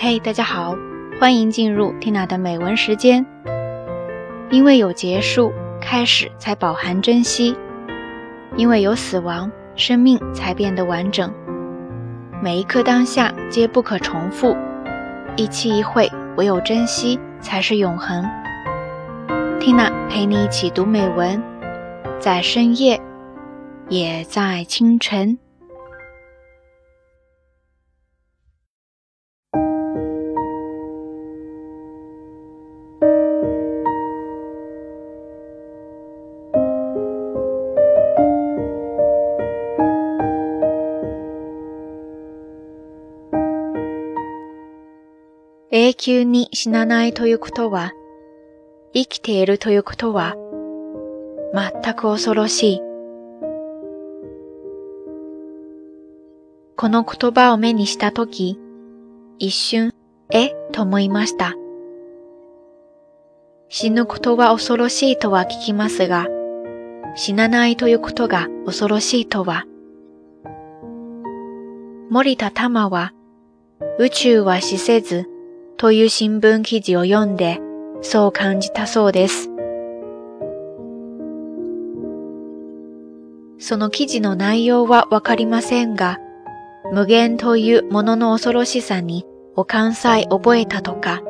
嘿，大家好，欢迎进入 Tina 的美文时间。因为有结束，开始才饱含珍惜；因为有死亡，生命才变得完整。每一刻当下皆不可重复，一期一会，唯有珍惜才是永恒。Tina 陪你一起读美文，在深夜，也在清晨。永久に死なないということは、生きているということは、全く恐ろしい。この言葉を目にしたとき、一瞬、え、と思いました。死ぬことは恐ろしいとは聞きますが、死なないということが恐ろしいとは。森田玉は、宇宙は死せず、という新聞記事を読んで、そう感じたそうです。その記事の内容はわかりませんが、無限というものの恐ろしさにお関西覚えたとか、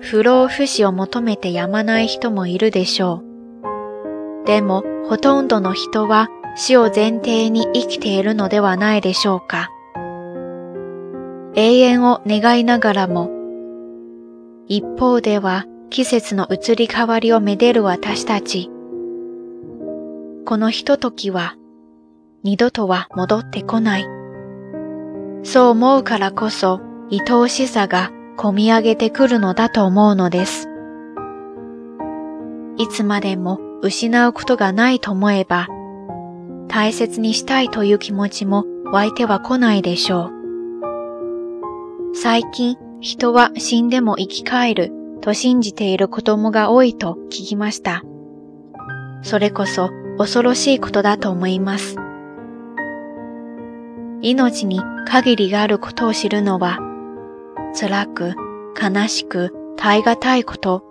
不老不死を求めてやまない人もいるでしょう。でも、ほとんどの人は死を前提に生きているのではないでしょうか。永遠を願いながらも、一方では季節の移り変わりをめでる私たち。このひとときは二度とは戻ってこない。そう思うからこそ愛おしさが込み上げてくるのだと思うのです。いつまでも失うことがないと思えば、大切にしたいという気持ちも湧いては来ないでしょう。最近人は死んでも生き返ると信じている子供が多いと聞きました。それこそ恐ろしいことだと思います。命に限りがあることを知るのは辛く悲しく耐え難いこと。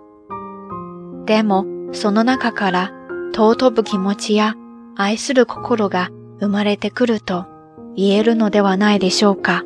でもその中から尊ぶ気持ちや愛する心が生まれてくると言えるのではないでしょうか。